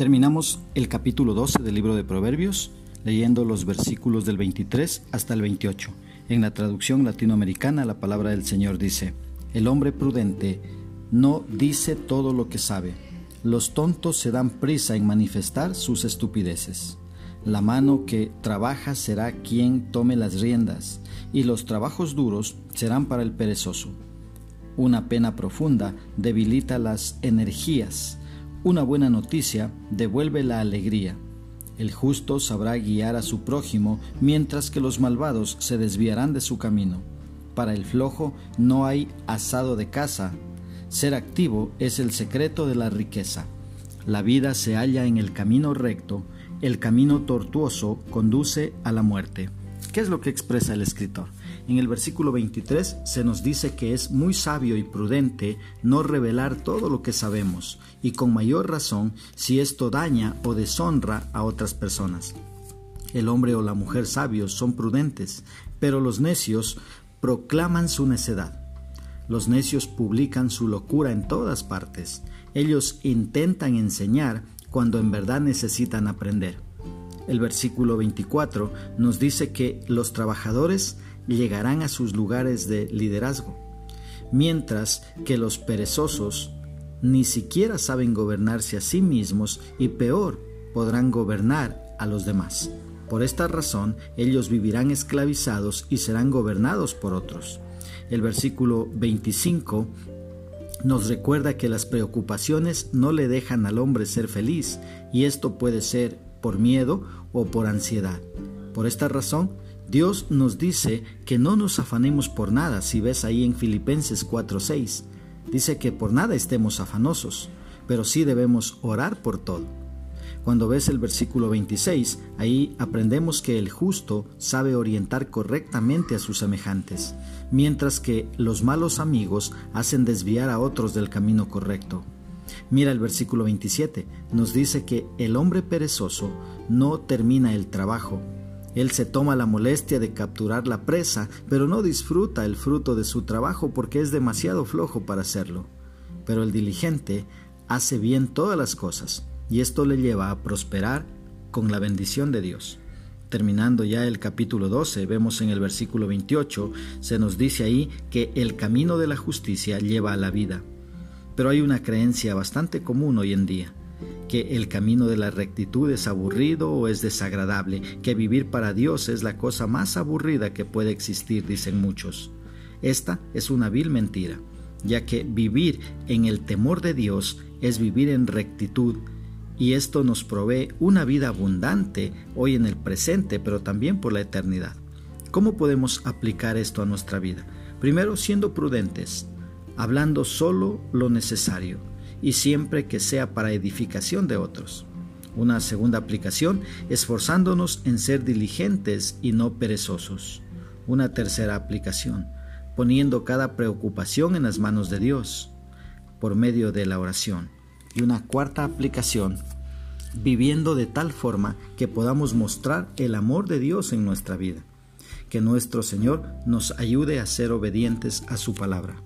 Terminamos el capítulo 12 del libro de Proverbios leyendo los versículos del 23 hasta el 28. En la traducción latinoamericana la palabra del Señor dice, El hombre prudente no dice todo lo que sabe. Los tontos se dan prisa en manifestar sus estupideces. La mano que trabaja será quien tome las riendas, y los trabajos duros serán para el perezoso. Una pena profunda debilita las energías. Una buena noticia devuelve la alegría. El justo sabrá guiar a su prójimo, mientras que los malvados se desviarán de su camino. Para el flojo no hay asado de casa. Ser activo es el secreto de la riqueza. La vida se halla en el camino recto, el camino tortuoso conduce a la muerte. ¿Qué es lo que expresa el escritor? En el versículo 23 se nos dice que es muy sabio y prudente no revelar todo lo que sabemos, y con mayor razón si esto daña o deshonra a otras personas. El hombre o la mujer sabios son prudentes, pero los necios proclaman su necedad. Los necios publican su locura en todas partes. Ellos intentan enseñar cuando en verdad necesitan aprender. El versículo 24 nos dice que los trabajadores llegarán a sus lugares de liderazgo, mientras que los perezosos ni siquiera saben gobernarse a sí mismos y peor, podrán gobernar a los demás. Por esta razón, ellos vivirán esclavizados y serán gobernados por otros. El versículo 25 nos recuerda que las preocupaciones no le dejan al hombre ser feliz, y esto puede ser por miedo o por ansiedad. Por esta razón, Dios nos dice que no nos afanemos por nada, si ves ahí en Filipenses 4:6. Dice que por nada estemos afanosos, pero sí debemos orar por todo. Cuando ves el versículo 26, ahí aprendemos que el justo sabe orientar correctamente a sus semejantes, mientras que los malos amigos hacen desviar a otros del camino correcto. Mira el versículo 27, nos dice que el hombre perezoso no termina el trabajo, él se toma la molestia de capturar la presa, pero no disfruta el fruto de su trabajo porque es demasiado flojo para hacerlo. Pero el diligente hace bien todas las cosas, y esto le lleva a prosperar con la bendición de Dios. Terminando ya el capítulo 12, vemos en el versículo 28, se nos dice ahí que el camino de la justicia lleva a la vida. Pero hay una creencia bastante común hoy en día que el camino de la rectitud es aburrido o es desagradable, que vivir para Dios es la cosa más aburrida que puede existir, dicen muchos. Esta es una vil mentira, ya que vivir en el temor de Dios es vivir en rectitud, y esto nos provee una vida abundante hoy en el presente, pero también por la eternidad. ¿Cómo podemos aplicar esto a nuestra vida? Primero, siendo prudentes, hablando solo lo necesario y siempre que sea para edificación de otros. Una segunda aplicación, esforzándonos en ser diligentes y no perezosos. Una tercera aplicación, poniendo cada preocupación en las manos de Dios por medio de la oración. Y una cuarta aplicación, viviendo de tal forma que podamos mostrar el amor de Dios en nuestra vida. Que nuestro Señor nos ayude a ser obedientes a su palabra.